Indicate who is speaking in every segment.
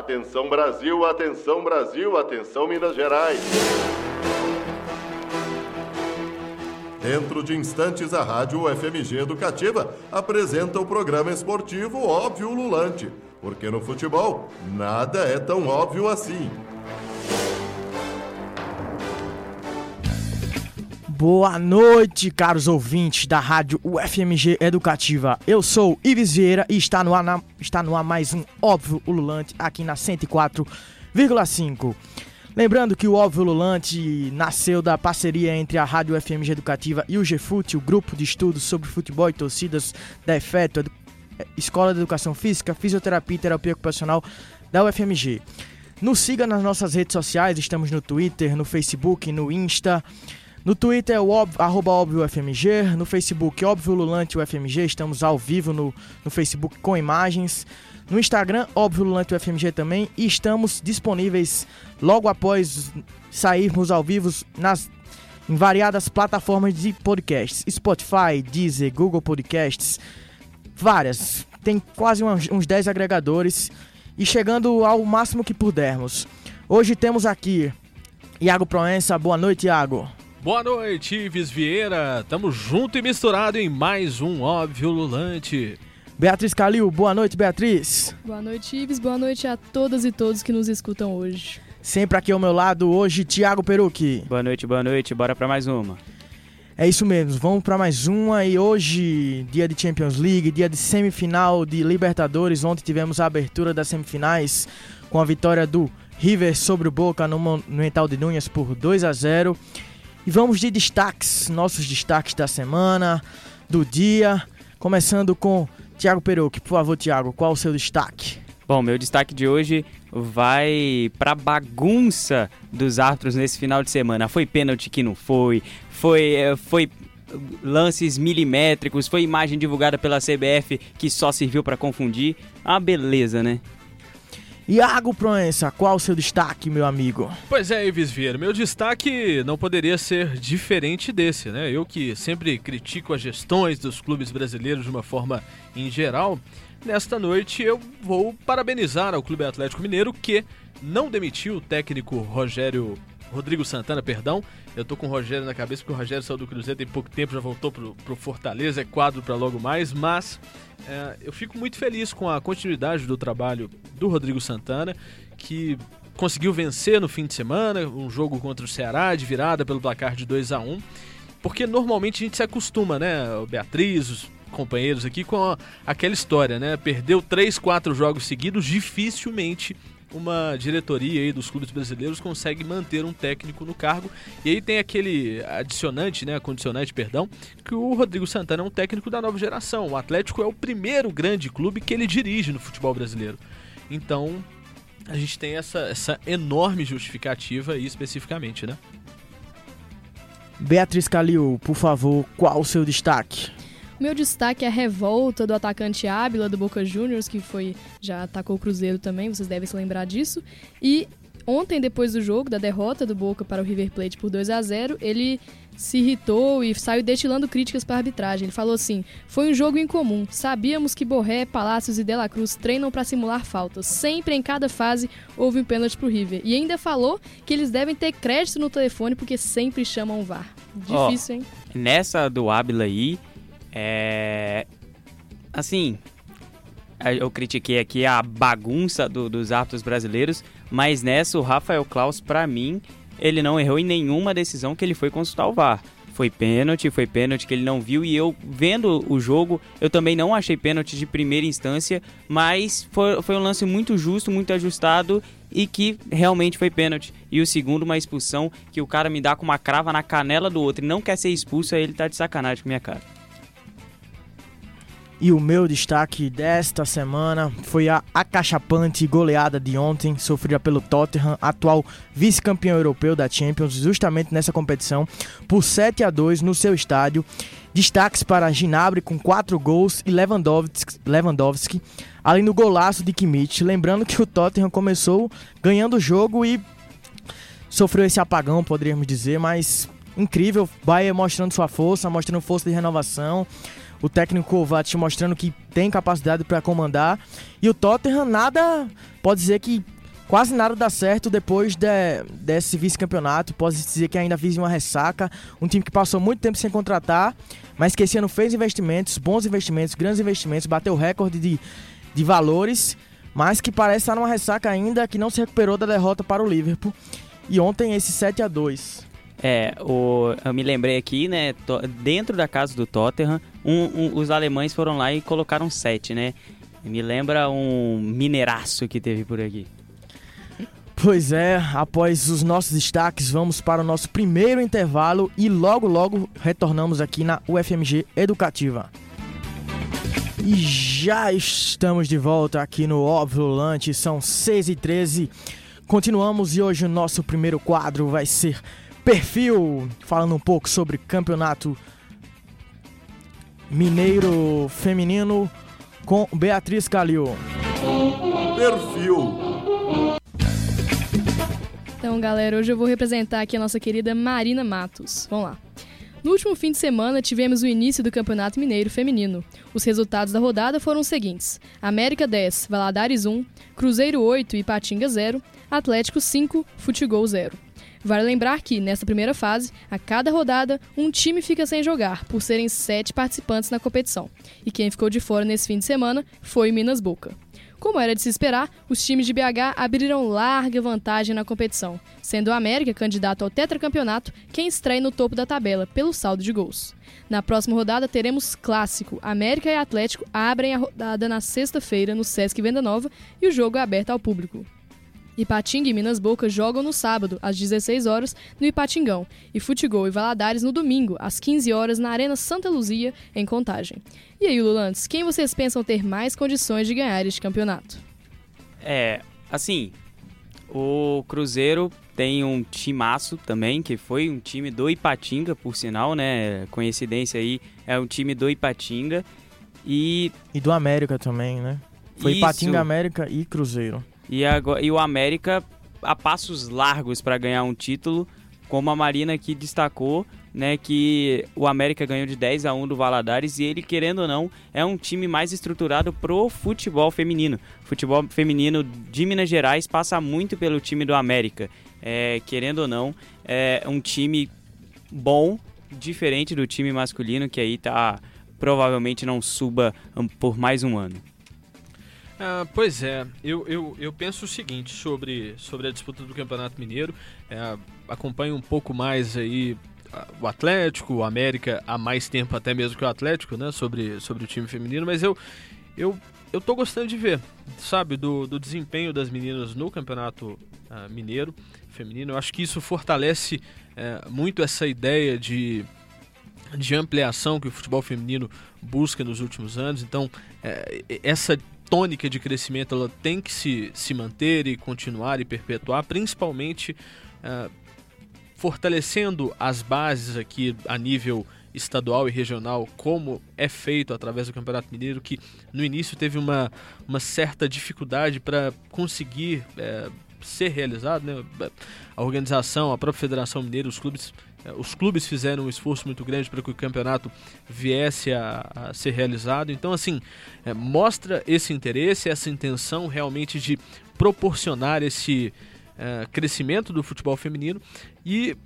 Speaker 1: Atenção Brasil, atenção Brasil, atenção Minas Gerais. Dentro de instantes, a Rádio UFMG Educativa apresenta o programa esportivo Óbvio Lulante, porque no futebol nada é tão óbvio assim.
Speaker 2: Boa noite, caros ouvintes da Rádio UFMG Educativa. Eu sou Ives Vieira e está no ar, na, está no ar mais um Óbvio Ululante aqui na 104,5. Lembrando que o Óbvio Ululante nasceu da parceria entre a Rádio UFMG Educativa e o GFUT, o grupo de estudos sobre futebol e torcidas da EFETO, Escola de Educação Física, Fisioterapia e Terapia Ocupacional da UFMG. Nos siga nas nossas redes sociais, estamos no Twitter, no Facebook, no Insta. No Twitter é o óbvio, no Facebook óbvio Lulante UFMG, estamos ao vivo no, no Facebook com imagens. No Instagram, óbvio Lulante UFMG também, e estamos disponíveis logo após sairmos ao vivo nas em variadas plataformas de podcasts, Spotify, Deezer, Google Podcasts, várias. Tem quase uns 10 agregadores e chegando ao máximo que pudermos. Hoje temos aqui Iago Proença. Boa noite, Iago.
Speaker 3: Boa noite, Ives Vieira. Tamo junto e misturado em mais um Óbvio Lulante.
Speaker 2: Beatriz Calil, boa noite, Beatriz.
Speaker 4: Boa noite, Ives. Boa noite a todas e todos que nos escutam hoje.
Speaker 2: Sempre aqui ao meu lado, hoje, Thiago Perucchi.
Speaker 5: Boa noite, boa noite. Bora para mais uma.
Speaker 2: É isso mesmo, vamos para mais uma e hoje, dia de Champions League, dia de semifinal de Libertadores. Ontem tivemos a abertura das semifinais com a vitória do River sobre o Boca no Monumental de Núñez por 2 a 0. E vamos de destaques, nossos destaques da semana, do dia. Começando com Tiago Perucchi. Por favor, Tiago, qual o seu destaque?
Speaker 5: Bom, meu destaque de hoje vai para bagunça dos árbitros nesse final de semana. Foi pênalti que não foi, foi, eh, foi lances milimétricos, foi imagem divulgada pela CBF que só serviu para confundir. Ah, beleza, né?
Speaker 2: Iago Proença, qual o seu destaque, meu amigo?
Speaker 3: Pois é, Ives Vieira, meu destaque não poderia ser diferente desse, né? Eu que sempre critico as gestões dos clubes brasileiros de uma forma em geral, nesta noite eu vou parabenizar ao Clube Atlético Mineiro que não demitiu o técnico Rogério Rodrigo Santana, perdão. Eu tô com o Rogério na cabeça porque o Rogério saiu do Cruzeiro tem pouco tempo, já voltou pro, pro Fortaleza, é quadro para logo mais, mas é, eu fico muito feliz com a continuidade do trabalho do Rodrigo Santana, que conseguiu vencer no fim de semana, um jogo contra o Ceará, de virada pelo placar de 2 a 1 porque normalmente a gente se acostuma, né, o Beatriz, os companheiros aqui, com a, aquela história, né, perdeu 3, 4 jogos seguidos, dificilmente uma diretoria aí dos clubes brasileiros consegue manter um técnico no cargo. E aí tem aquele adicionante, né, condicionante, perdão, que o Rodrigo Santana é um técnico da nova geração. O Atlético é o primeiro grande clube que ele dirige no futebol brasileiro. Então, a gente tem essa, essa enorme justificativa aí especificamente, né?
Speaker 2: Beatriz Calil, por favor, qual o seu destaque?
Speaker 4: Meu destaque é a revolta do atacante Ábila do Boca Juniors, que foi já atacou o Cruzeiro também, vocês devem se lembrar disso. E ontem, depois do jogo, da derrota do Boca para o River Plate por 2 a 0 ele se irritou e saiu destilando críticas para a arbitragem. Ele falou assim: "Foi um jogo incomum. Sabíamos que Borré, Palácios e Dela Cruz treinam para simular faltas. Sempre em cada fase houve um pênalti pro River. E ainda falou que eles devem ter crédito no telefone porque sempre chamam o VAR. Difícil, oh, hein?
Speaker 5: Nessa do Ábila aí, é. Assim, eu critiquei aqui a bagunça do, dos árbitros brasileiros, mas nessa o Rafael Klaus, para mim, ele não errou em nenhuma decisão que ele foi consultar o VAR. Foi pênalti, foi pênalti que ele não viu e eu vendo o jogo, eu também não achei pênalti de primeira instância, mas foi, foi um lance muito justo, muito ajustado e que realmente foi pênalti. E o segundo, uma expulsão que o cara me dá com uma crava na canela do outro e não quer ser expulso, aí ele tá de sacanagem com minha cara.
Speaker 2: E o meu destaque desta semana foi a acachapante goleada de ontem, sofrida pelo Tottenham, atual vice-campeão europeu da Champions, justamente nessa competição, por 7 a 2 no seu estádio. Destaques para Ginabre com 4 gols e Lewandowski, Lewandowski, além do golaço de Kimmich. Lembrando que o Tottenham começou ganhando o jogo e sofreu esse apagão, poderíamos dizer, mas incrível. Bayern mostrando sua força, mostrando força de renovação. O técnico Kovac mostrando que tem capacidade para comandar. E o Tottenham nada, pode dizer que quase nada dá certo depois de, desse vice-campeonato. Pode dizer que ainda vive uma ressaca. Um time que passou muito tempo sem contratar, mas que esse ano fez investimentos, bons investimentos, grandes investimentos, bateu recorde de, de valores, mas que parece estar numa ressaca ainda que não se recuperou da derrota para o Liverpool. E ontem esse 7 a 2
Speaker 5: é, o, eu me lembrei aqui, né? Dentro da casa do Tottenham, um, um, os alemães foram lá e colocaram sete, né? Me lembra um mineiraço que teve por aqui.
Speaker 2: Pois é, após os nossos destaques, vamos para o nosso primeiro intervalo e logo logo retornamos aqui na UFMG Educativa. E já estamos de volta aqui no Óbvio Lante, são 6h13. Continuamos e hoje o nosso primeiro quadro vai ser perfil, falando um pouco sobre campeonato mineiro feminino com Beatriz Calil.
Speaker 1: Perfil.
Speaker 4: Então, galera, hoje eu vou representar aqui a nossa querida Marina Matos. Vamos lá. No último fim de semana, tivemos o início do Campeonato Mineiro Feminino. Os resultados da rodada foram os seguintes: América 10, Valadares 1, Cruzeiro 8 e Patinga 0, Atlético 5, Futebol 0. Vale lembrar que, nesta primeira fase, a cada rodada, um time fica sem jogar, por serem sete participantes na competição. E quem ficou de fora nesse fim de semana foi Minas Boca. Como era de se esperar, os times de BH abriram larga vantagem na competição, sendo o América candidato ao tetracampeonato quem estreia no topo da tabela, pelo saldo de gols. Na próxima rodada teremos clássico. América e Atlético abrem a rodada na sexta-feira no Sesc Venda Nova e o jogo é aberto ao público. Ipatinga e Minas Boca jogam no sábado, às 16 horas, no Ipatingão, e Futebol e Valadares no domingo, às 15 horas, na Arena Santa Luzia, em Contagem. E aí, Lulantes, quem vocês pensam ter mais condições de ganhar este campeonato?
Speaker 5: É, assim, o Cruzeiro tem um timaço também, que foi um time do Ipatinga, por sinal, né? Coincidência aí, é um time do Ipatinga. E.
Speaker 2: E do América também, né? Foi
Speaker 5: Isso.
Speaker 2: Ipatinga, América e Cruzeiro.
Speaker 5: E, agora, e o América a passos largos para ganhar um título, como a Marina aqui destacou, né, que o América ganhou de 10 a 1 do Valadares e ele, querendo ou não, é um time mais estruturado pro futebol feminino. O futebol feminino de Minas Gerais passa muito pelo time do América. É, querendo ou não, é um time bom, diferente do time masculino, que aí tá provavelmente não suba hum, por mais um ano.
Speaker 3: Ah, pois é, eu, eu, eu penso o seguinte sobre, sobre a disputa do Campeonato Mineiro. É, acompanho um pouco mais aí ah, o Atlético, o América há mais tempo até mesmo que o Atlético, né? Sobre, sobre o time feminino, mas eu, eu, eu tô gostando de ver, sabe, do, do desempenho das meninas no Campeonato ah, Mineiro feminino. Eu acho que isso fortalece é, muito essa ideia de de ampliação que o futebol feminino busca nos últimos anos. Então, é, essa tônica de crescimento ela tem que se, se manter e continuar e perpetuar, principalmente uh, fortalecendo as bases aqui a nível estadual e regional, como é feito através do Campeonato Mineiro, que no início teve uma, uma certa dificuldade para conseguir é, ser realizado. Né? A organização, a própria Federação Mineira, os clubes os clubes fizeram um esforço muito grande para que o campeonato viesse a, a ser realizado. Então, assim, é, mostra esse interesse, essa intenção realmente de proporcionar esse é, crescimento do futebol feminino. E,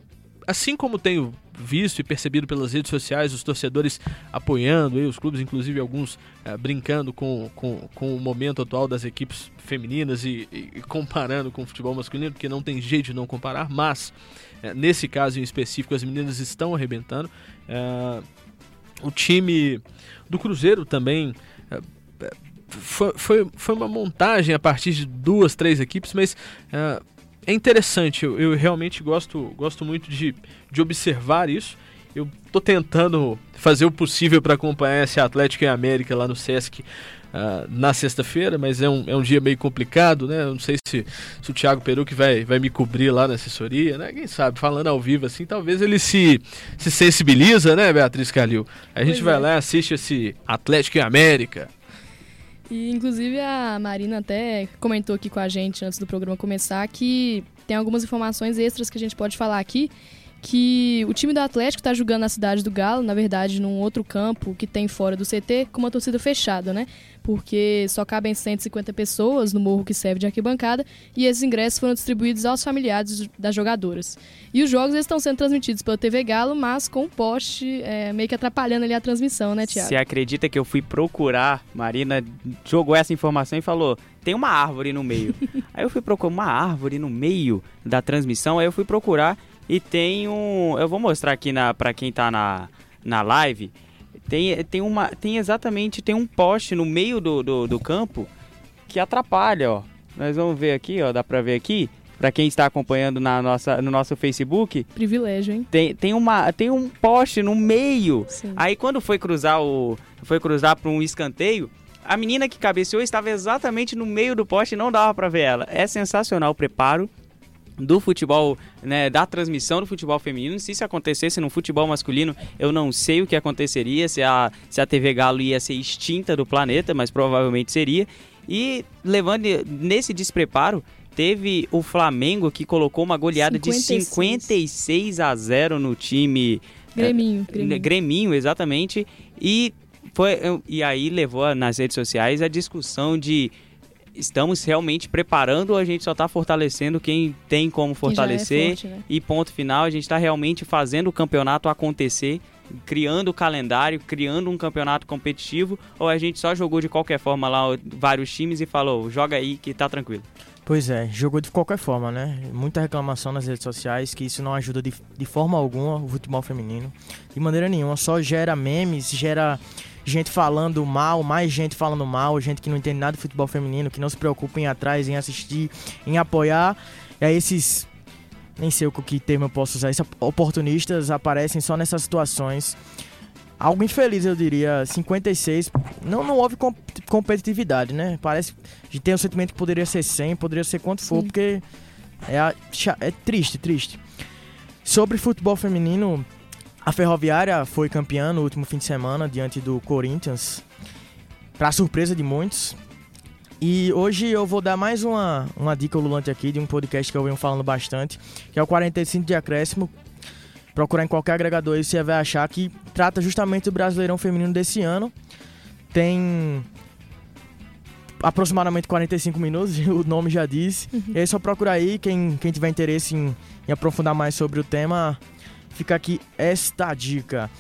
Speaker 3: assim como tenho visto e percebido pelas redes sociais, os torcedores apoiando, e os clubes, inclusive alguns é, brincando com, com, com o momento atual das equipes femininas e, e comparando com o futebol masculino, porque não tem jeito de não comparar, mas é, nesse caso em específico, as meninas estão arrebentando. É, o time do Cruzeiro também é, foi, foi, foi, uma montagem a partir de duas, três equipes, mas é, é interessante. Eu, eu, realmente gosto, gosto muito de, de observar isso. Eu estou tentando fazer o possível para acompanhar esse Atlético e América lá no Sesc uh, na sexta-feira, mas é um, é um dia meio complicado, né? Eu não sei se, se o Thiago Peru que vai, vai me cobrir lá na assessoria, né? Quem sabe, falando ao vivo assim, talvez ele se, se sensibiliza, né, Beatriz Calil? A gente vai é. lá assiste esse Atlético e América.
Speaker 4: E inclusive a Marina até comentou aqui com a gente antes do programa começar que tem algumas informações extras que a gente pode falar aqui que o time do Atlético está jogando na cidade do Galo, na verdade, num outro campo que tem fora do CT, com uma torcida fechada, né? Porque só cabem 150 pessoas no morro que serve de arquibancada e esses ingressos foram distribuídos aos familiares das jogadoras. E os jogos estão sendo transmitidos pela TV Galo, mas com um poste é, meio que atrapalhando ali a transmissão, né, Tiago?
Speaker 5: Você acredita que eu fui procurar, Marina jogou essa informação e falou: tem uma árvore no meio. aí eu fui procurar uma árvore no meio da transmissão, aí eu fui procurar e tem um. Eu vou mostrar aqui na, pra quem tá na, na live. Tem, tem, uma, tem exatamente tem um poste no meio do, do, do campo que atrapalha, ó. Nós vamos ver aqui, ó. Dá pra ver aqui. Pra quem está acompanhando na nossa, no nosso Facebook.
Speaker 4: Privilégio, hein?
Speaker 5: Tem, tem, uma, tem um poste no meio.
Speaker 4: Sim.
Speaker 5: Aí quando foi cruzar o. Foi cruzar para um escanteio. A menina que cabeceou estava exatamente no meio do poste e não dava para ver ela. É sensacional o preparo do futebol, né, da transmissão do futebol feminino. Se isso acontecesse no futebol masculino, eu não sei o que aconteceria, se a, se a TV Galo ia ser extinta do planeta, mas provavelmente seria. E levando nesse despreparo, teve o Flamengo que colocou uma goleada 56. de 56 a 0 no time
Speaker 4: Greminho,
Speaker 5: Greminho. Greminho, exatamente. E foi e aí levou nas redes sociais a discussão de estamos realmente preparando ou a gente só está fortalecendo quem tem como é fortalecer. É forte, né? E ponto final, a gente está realmente fazendo o campeonato acontecer, criando o calendário, criando um campeonato competitivo, ou a gente só jogou de qualquer forma lá vários times e falou, joga aí que tá tranquilo.
Speaker 2: Pois é, jogou de qualquer forma, né? Muita reclamação nas redes sociais que isso não ajuda de, de forma alguma o futebol feminino. De maneira nenhuma, só gera memes, gera gente falando mal, mais gente falando mal, gente que não entende nada de futebol feminino, que não se preocupa em ir atrás, em assistir, em apoiar. E aí esses. Nem sei o que termo eu posso usar. Esses oportunistas aparecem só nessas situações. Algo infeliz, eu diria. 56. Não, não houve comp competitividade, né? Parece. Gente tem o sentimento que poderia ser 100, poderia ser quanto for, Sim. porque. É, é triste, triste. Sobre futebol feminino, a Ferroviária foi campeã no último fim de semana diante do Corinthians, para surpresa de muitos. E hoje eu vou dar mais uma, uma dica ululante aqui de um podcast que eu venho falando bastante, que é o 45 de acréscimo. Procurar em qualquer agregador aí você vai achar que trata justamente do Brasileirão Feminino desse ano. Tem aproximadamente 45 minutos, o nome já diz. Uhum. E aí só procurar aí, quem, quem tiver interesse em, em aprofundar mais sobre o tema, Fica aqui esta dica.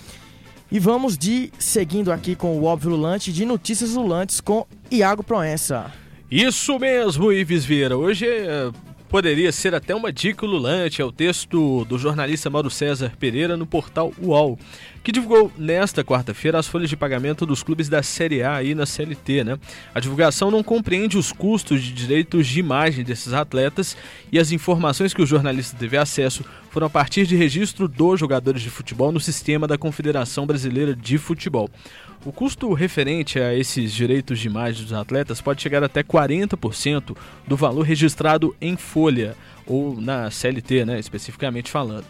Speaker 2: E vamos de seguindo aqui com o óbvio lulante de notícias lulantes com Iago Proença.
Speaker 3: Isso mesmo, Ives Vieira. Hoje é poderia ser até uma dica lulante, é o texto do jornalista Mauro César Pereira no portal UOL, que divulgou nesta quarta-feira as folhas de pagamento dos clubes da Série A aí na CLT, né? A divulgação não compreende os custos de direitos de imagem desses atletas e as informações que o jornalista teve acesso foram a partir de registro dos jogadores de futebol no sistema da Confederação Brasileira de Futebol. O custo referente a esses direitos de imagem dos atletas pode chegar até 40% do valor registrado em folha, ou na CLT, né, especificamente falando.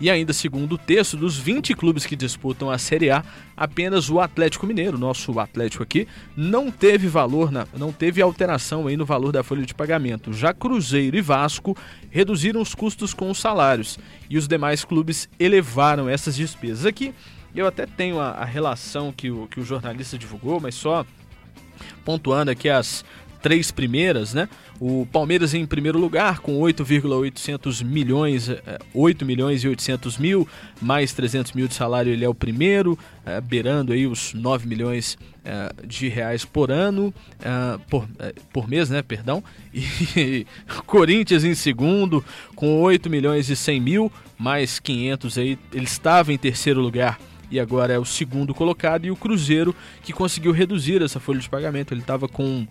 Speaker 3: E ainda, segundo o texto, dos 20 clubes que disputam a Série A, apenas o Atlético Mineiro, nosso Atlético aqui, não teve valor, na, não teve alteração aí no valor da folha de pagamento. Já Cruzeiro e Vasco reduziram os custos com os salários e os demais clubes elevaram essas despesas. Aqui eu até tenho a, a relação que o, que o jornalista divulgou, mas só pontuando aqui as três primeiras, né? O Palmeiras em primeiro lugar com 8,800 milhões, 8 é, milhões e 800 mil, mais 300 mil de salário, ele é o primeiro, é, beirando aí os 9 milhões é, de reais por ano, por, por mês, né, perdão, e Corinthians em segundo com 8 milhões e 100 mil, mais 500 aí, ele estava em terceiro lugar e agora é o segundo colocado, e o Cruzeiro que conseguiu reduzir essa folha de pagamento. Ele estava com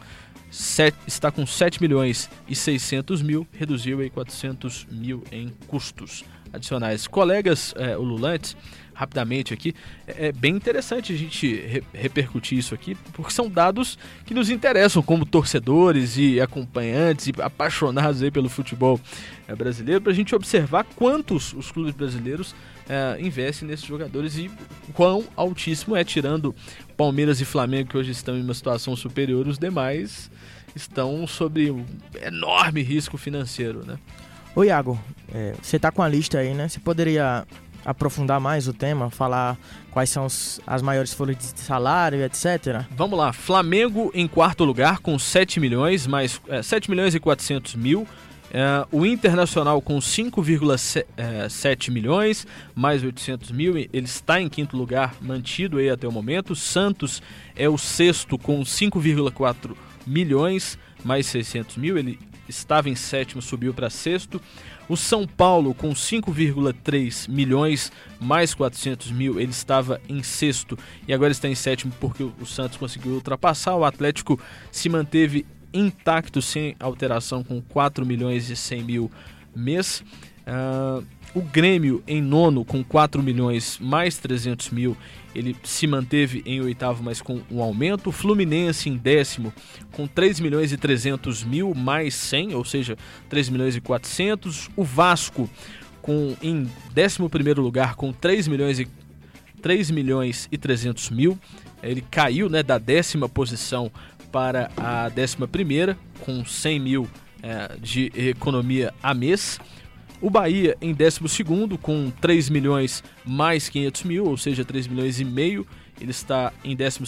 Speaker 3: 7, está com 7 milhões e 600 mil, reduziu aí 400 mil em custos adicionais. Colegas é, ululantes, rapidamente aqui, é, é bem interessante a gente re repercutir isso aqui, porque são dados que nos interessam como torcedores e acompanhantes e apaixonados aí pelo futebol é, brasileiro, para a gente observar quantos os clubes brasileiros é, investe nesses jogadores e quão altíssimo é, tirando Palmeiras e Flamengo, que hoje estão em uma situação superior, os demais estão sob um enorme risco financeiro, né?
Speaker 2: Ô Iago, é, você tá com a lista aí, né? Você poderia aprofundar mais o tema, falar quais são os, as maiores folhas de salário, etc.
Speaker 3: Vamos lá, Flamengo em quarto lugar com 7 milhões, mais é, 7 milhões e 400 mil. É, o Internacional com 5,7 milhões, mais 800 mil, ele está em quinto lugar, mantido aí até o momento. Santos é o sexto com 5,4 milhões, mais 600 mil, ele estava em sétimo, subiu para sexto. O São Paulo, com 5,3 milhões mais 400 mil, ele estava em sexto e agora está em sétimo porque o Santos conseguiu ultrapassar. O Atlético se manteve intacto, sem alteração, com 4 milhões e 100 mil mês. Uh, o Grêmio em nono com 4 milhões mais 300 mil, ele se manteve em oitavo, mas com um aumento. O Fluminense em décimo com 3 milhões e 300 mil mais 100, ou seja, 3 milhões e 400. O Vasco com em décimo primeiro lugar com 3 milhões e 3 milhões e 300 mil. Ele caiu né, da décima posição para a décima primeira com 100 mil é, de economia a mês. O Bahia em 12 com 3 milhões mais 500 mil, ou seja, 3 milhões e meio. Ele está em 12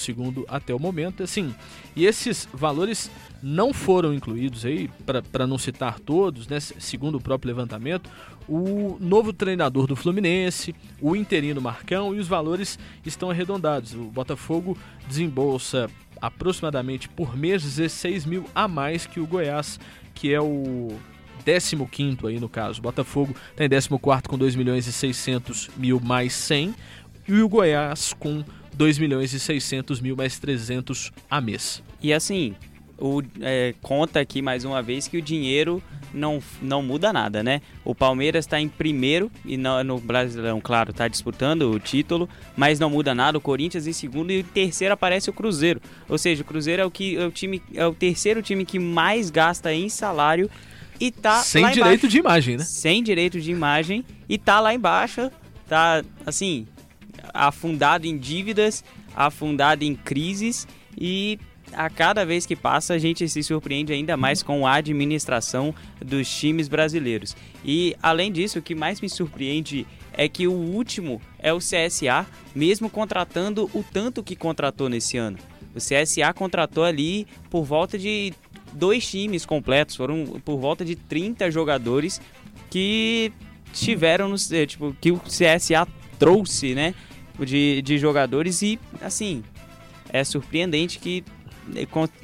Speaker 3: até o momento. Assim, e esses valores não foram incluídos aí, para não citar todos, né, segundo o próprio levantamento, o novo treinador do Fluminense, o interino Marcão e os valores estão arredondados. O Botafogo desembolsa aproximadamente por mês 16 mil a mais que o Goiás, que é o 15 aí no caso. O Botafogo está em 14 com 2 milhões e 600 mil mais 100 e o Goiás com 2 milhões e 600 mil mais 300 a mês.
Speaker 5: E assim, o, é, conta aqui mais uma vez que o dinheiro não, não muda nada, né? O Palmeiras está em primeiro e no, no Brasileirão, claro, está disputando o título, mas não muda nada. O Corinthians em segundo e em terceiro aparece o Cruzeiro. Ou seja, o Cruzeiro é o, que, é o, time, é o terceiro time que mais gasta em salário e tá
Speaker 3: sem direito de imagem, né?
Speaker 5: Sem direito de imagem e tá lá embaixo, tá assim, afundado em dívidas, afundado em crises e a cada vez que passa a gente se surpreende ainda mais com a administração dos times brasileiros. E além disso, o que mais me surpreende é que o último é o CSA, mesmo contratando o tanto que contratou nesse ano. O CSA contratou ali por volta de dois times completos, foram por volta de 30 jogadores que tiveram no, tipo que o CSA trouxe, né, de, de jogadores e assim, é surpreendente que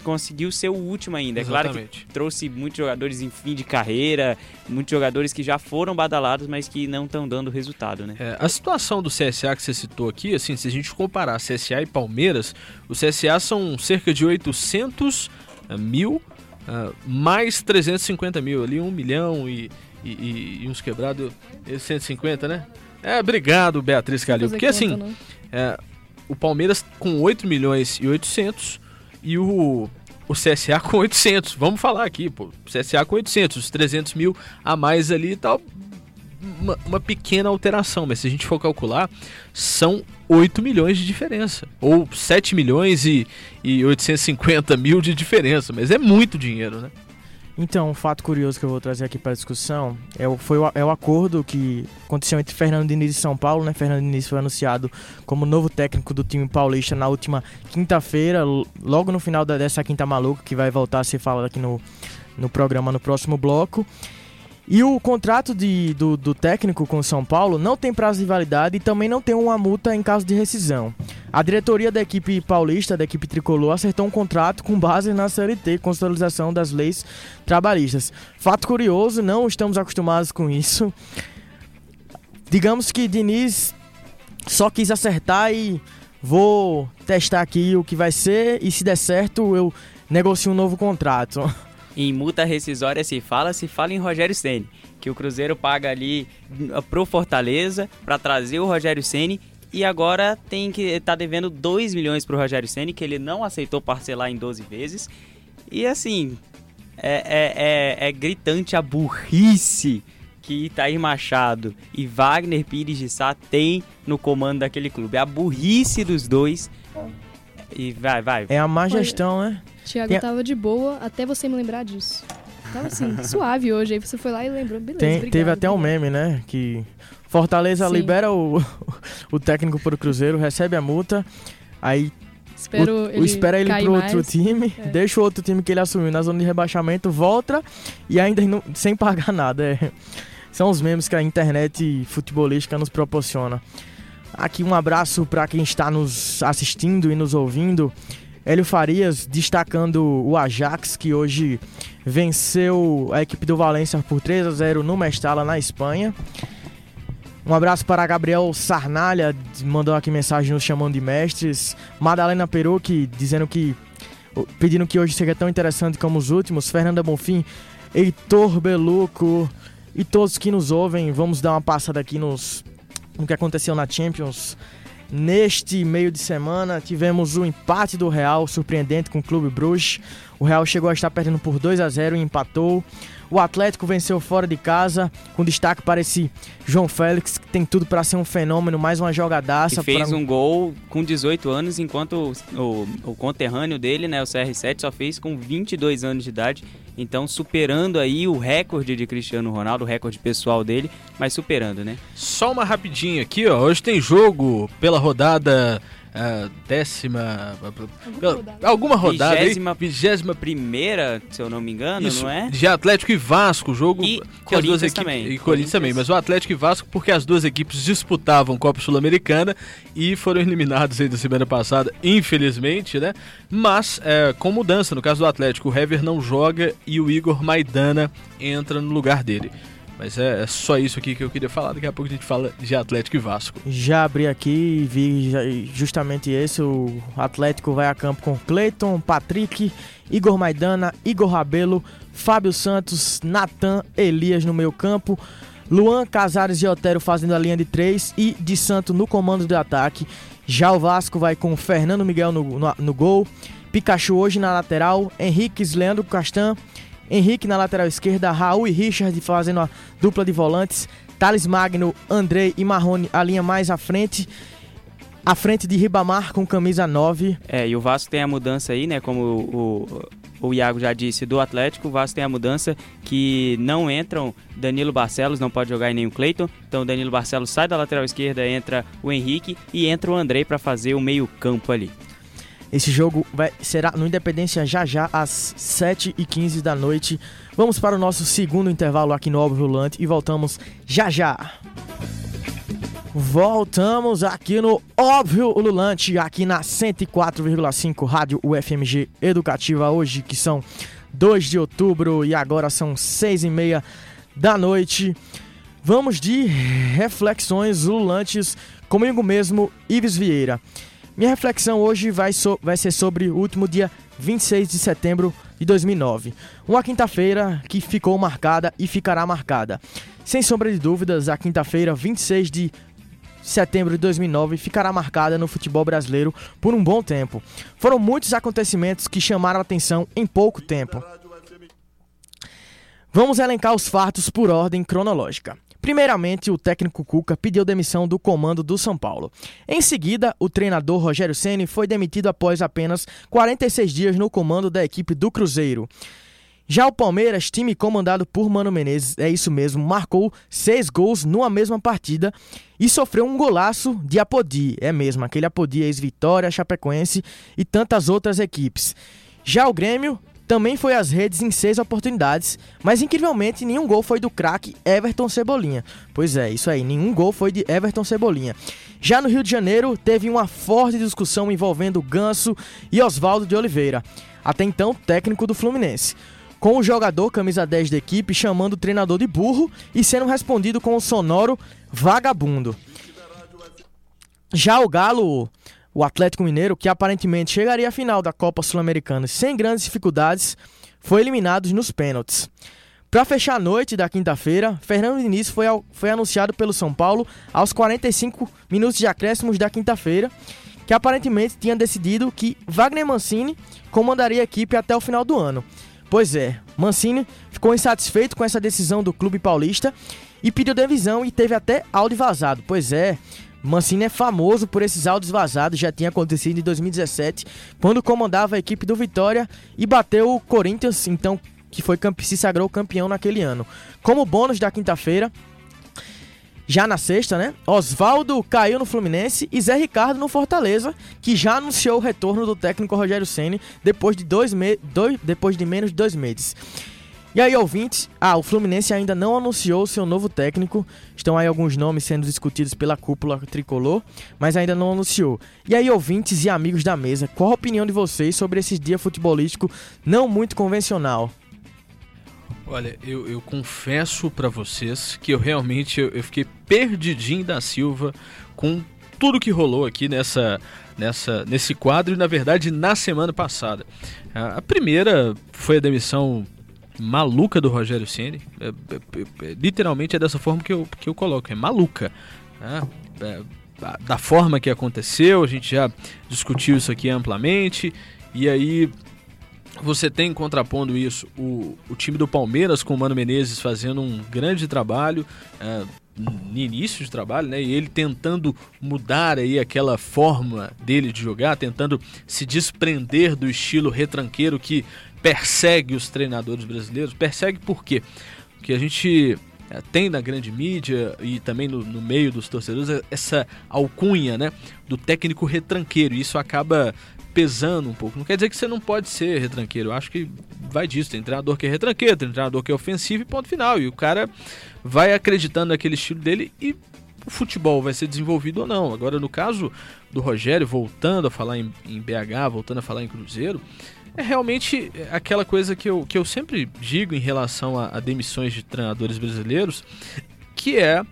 Speaker 5: conseguiu ser o último ainda. Exatamente. É claro que trouxe muitos jogadores em fim de carreira, muitos jogadores que já foram badalados, mas que não estão dando resultado, né?
Speaker 3: É, a situação do CSA que você citou aqui, assim, se a gente comparar CSA e Palmeiras, o CSA são cerca de 800 eh, mil Uh, mais 350 mil ali, 1 milhão e, e, e uns quebrados, 150, né? É, obrigado, Beatriz Calil. Porque assim, é, o Palmeiras com 8 milhões e 800 e o, o CSA com 800. Vamos falar aqui, pô. CSA com 800, os 300 mil a mais ali e tal uma, uma, pequena alteração, mas se a gente for calcular, são 8 milhões de diferença. Ou 7 milhões e, e 850 mil de diferença, mas é muito dinheiro, né?
Speaker 2: Então, um fato curioso que eu vou trazer aqui para a discussão é o, foi o, é o acordo que aconteceu entre Fernando Diniz e São Paulo. Né? Fernando Diniz foi anunciado como novo técnico do time paulista na última quinta-feira, logo no final dessa quinta maluca, que vai voltar a ser falado aqui no, no programa no próximo bloco. E o contrato de, do, do, técnico com o São Paulo não tem prazo de validade e também não tem uma multa em caso de rescisão. A diretoria da equipe paulista, da equipe tricolor, acertou um contrato com base na CLT, Constitucionalização das Leis Trabalhistas. Fato curioso, não estamos acostumados com isso. Digamos que Diniz só quis acertar e vou testar aqui o que vai ser e se der certo eu negocio um novo contrato.
Speaker 5: Em multa rescisória se fala, se fala em Rogério Ceni, que o Cruzeiro paga ali uh, pro Fortaleza para trazer o Rogério Ceni e agora tem que tá devendo 2 milhões pro Rogério Ceni que ele não aceitou parcelar em 12 vezes. E assim, é, é, é, é gritante a burrice que Itair Machado e Wagner Pires de Sá têm no comando daquele clube. A burrice dos dois. E vai, vai.
Speaker 2: É a má gestão, né?
Speaker 4: Tiago Tem... tava de boa até você me lembrar disso. tava assim, suave hoje. Aí você foi lá e lembrou, beleza.
Speaker 2: Tem-
Speaker 4: obrigado,
Speaker 2: teve até um
Speaker 4: obrigado.
Speaker 2: meme, né? Que Fortaleza
Speaker 4: Sim.
Speaker 2: libera o, o técnico pro Cruzeiro, recebe a multa, aí
Speaker 4: Espero
Speaker 2: o,
Speaker 4: ele
Speaker 2: o espera ele pro outro
Speaker 4: mais.
Speaker 2: time,
Speaker 4: É.
Speaker 2: deixa o outro time que ele assumiu na zona de rebaixamento, volta e ainda não- sem pagar nada. É. São os memes que a internet futebolística nos proporciona. Aqui um abraço para quem está nos assistindo e nos ouvindo. Hélio Farias destacando o Ajax, que hoje venceu a equipe do Valência por 3 a 0 no Mestala, na Espanha. Um abraço para Gabriel Sarnalha, mandou aqui mensagem nos chamando de mestres. Madalena Perucchi dizendo que. pedindo que hoje seja tão interessante como os últimos. Fernanda Bonfim, Heitor Beluco e todos que nos ouvem. Vamos dar uma passada aqui nos, no que aconteceu na Champions. Neste meio de semana tivemos o empate do Real, surpreendente com o Clube Bruges. O Real chegou a estar perdendo por 2 a 0 e empatou. O Atlético venceu fora de casa, com destaque para esse João Félix, que tem tudo para ser um fenômeno, mais uma jogadaça.
Speaker 5: E fez
Speaker 2: pra-
Speaker 5: um gol com 18 anos, enquanto o, o, o conterrâneo dele, né, o CR7, só fez com 22 anos de idade. Então, superando aí o recorde de Cristiano Ronaldo, o recorde pessoal dele, mas superando, né?
Speaker 3: Só uma rapidinha aqui, ó. Hoje tem jogo pela rodada décima.
Speaker 4: rodada.
Speaker 3: alguma rodada aí.
Speaker 5: Vigésima-
Speaker 3: Vigésima
Speaker 5: Primeira, se eu não me engano,
Speaker 3: Isso,
Speaker 5: não é?
Speaker 3: de Atlético e Vasco, jogo
Speaker 5: E
Speaker 3: que as duas
Speaker 5: Corinthians
Speaker 3: equipes
Speaker 5: também.
Speaker 3: e Corinthians
Speaker 5: Corinthians.
Speaker 3: também, mas o Atlético e Vasco porque as duas equipes disputavam Copa Sul-Americana e foram eliminados aí da semana passada, infelizmente, né? Mas é, com mudança, no caso do Atlético, o Hever não joga e o Igor Maidana entra no lugar dele. Mas é, é só isso aqui que eu queria falar. Daqui a pouco a gente fala de Atlético e Vasco.
Speaker 2: Já abri aqui e vi justamente esse. O Atlético vai a campo com Cleiton, Patrick, Igor Maidana, Igor Rabelo, Fábio Santos, Natan, Elias no meio campo, Luan, Casares e Otero fazendo a linha de três e de Santo no comando de ataque. Já o Vasco vai com Fernando Miguel no, no, no gol, Pikachu hoje na lateral, Henriques, Leandro Castan, Henrique na lateral esquerda, Raul e Richard fazendo a dupla de volantes, Thales Magno, Andrei e Marrone a linha mais à frente. À frente de Ribamar com camisa 9.
Speaker 5: É, e o Vasco tem a mudança aí, né? Como o, o, o Iago já disse, do Atlético, o Vasco tem a mudança que não entram Danilo Barcelos, não pode jogar em nenhum Cleiton. Então o Danilo Barcelos sai da lateral esquerda, entra o Henrique e entra o Andrei para fazer o meio-campo ali.
Speaker 2: Esse jogo vai, será no Independência já já às 7h15 da noite. Vamos para o nosso segundo intervalo aqui no Óbvio Volante e voltamos já já. Voltamos aqui no Óbvio Ululante, aqui na 104,5 Rádio UFMG Educativa, hoje que são 2 de outubro e agora são 6 e meia da noite. Vamos de reflexões ululantes comigo mesmo, Ives Vieira. Minha reflexão hoje vai, so- vai ser sobre o último dia 26 de setembro de 2009. Uma quinta-feira que ficou marcada e ficará marcada. Sem sombra de dúvidas, a quinta-feira 26 de setembro de 2009 ficará marcada no futebol brasileiro por um bom tempo. Foram muitos acontecimentos que chamaram a atenção em pouco tempo. Vamos elencar os fatos por ordem cronológica. Primeiramente, o técnico Cuca pediu demissão do comando do São Paulo. Em seguida, o treinador Rogério Ceni foi demitido após apenas 46 dias no comando da equipe do Cruzeiro. Já o Palmeiras, time comandado por Mano Menezes, é isso mesmo, marcou seis gols numa mesma partida e sofreu um golaço de Apodi, é mesmo, aquele Apodi ex-Vitória, Chapecoense e tantas outras equipes. Já o Grêmio também foi às redes em seis oportunidades, mas incrivelmente nenhum gol foi do craque Everton Cebolinha. Pois é, isso aí, nenhum gol foi de Everton Cebolinha. Já no Rio de Janeiro, teve uma forte discussão envolvendo Ganso e Oswaldo de Oliveira, até então técnico do Fluminense com o jogador camisa 10 da equipe chamando o treinador de burro e sendo respondido com o sonoro vagabundo. Já o Galo, o Atlético Mineiro, que aparentemente chegaria à final da Copa Sul-Americana sem grandes dificuldades, foi eliminado nos pênaltis. Para fechar a noite da quinta-feira, Fernando Diniz foi, ao- foi anunciado pelo São Paulo aos 45 minutos de acréscimos da quinta-feira, que aparentemente tinha decidido que Wagner Mancini comandaria a equipe até o final do ano. Pois é, Mancini ficou insatisfeito com essa decisão do clube paulista e pediu devisão e teve até áudio vazado. Pois é, Mancini é famoso por esses áudios vazados, já tinha acontecido em 2017, quando comandava a equipe do Vitória e bateu o Corinthians, então que foi se sagrou campeão naquele ano. Como bônus da quinta-feira, já na sexta, né? Oswaldo caiu no Fluminense e Zé Ricardo no Fortaleza, que já anunciou o retorno do técnico Rogério Ceni depois de dois, me dois depois de menos de dois meses. E aí, ouvintes, ah, o Fluminense ainda não anunciou seu novo técnico. Estão aí alguns nomes sendo discutidos pela cúpula tricolor, mas ainda não anunciou. E aí, ouvintes e amigos da mesa, qual a opinião de vocês sobre esse dia futebolístico não muito convencional?
Speaker 3: Olha, eu, eu confesso para vocês que eu realmente eu, eu fiquei perdidinho da Silva com tudo que rolou aqui nessa, nessa, nesse quadro e na verdade na semana passada. A primeira foi a demissão maluca do Rogério Ceni. É, é, é, literalmente é dessa forma que eu, que eu coloco, é maluca. Né? É, da forma que aconteceu, a gente já discutiu isso aqui amplamente. E aí você tem contrapondo isso o, o time do Palmeiras com o Mano Menezes fazendo um grande trabalho. É, no início de trabalho, né? E ele tentando mudar aí aquela forma dele de jogar, tentando se desprender do estilo retranqueiro que persegue os treinadores brasileiros. Persegue por quê? Porque a gente é, tem na grande mídia e também no, no, meio dos torcedores essa alcunha né, do técnico retranqueiro. E isso acaba pesando um pouco. Não quer dizer que você não pode ser retranqueiro. Eu acho que vai disso. Tem treinador que é retranqueiro, tem treinador que é ofensivo e ponto final. E o cara vai acreditando naquele estilo dele e o futebol vai ser desenvolvido ou não. Agora, no caso do Rogério, voltando a falar em, em BH, voltando a falar em Cruzeiro, é realmente aquela coisa que eu, que eu sempre digo em relação a, a demissões de treinadores brasileiros, que é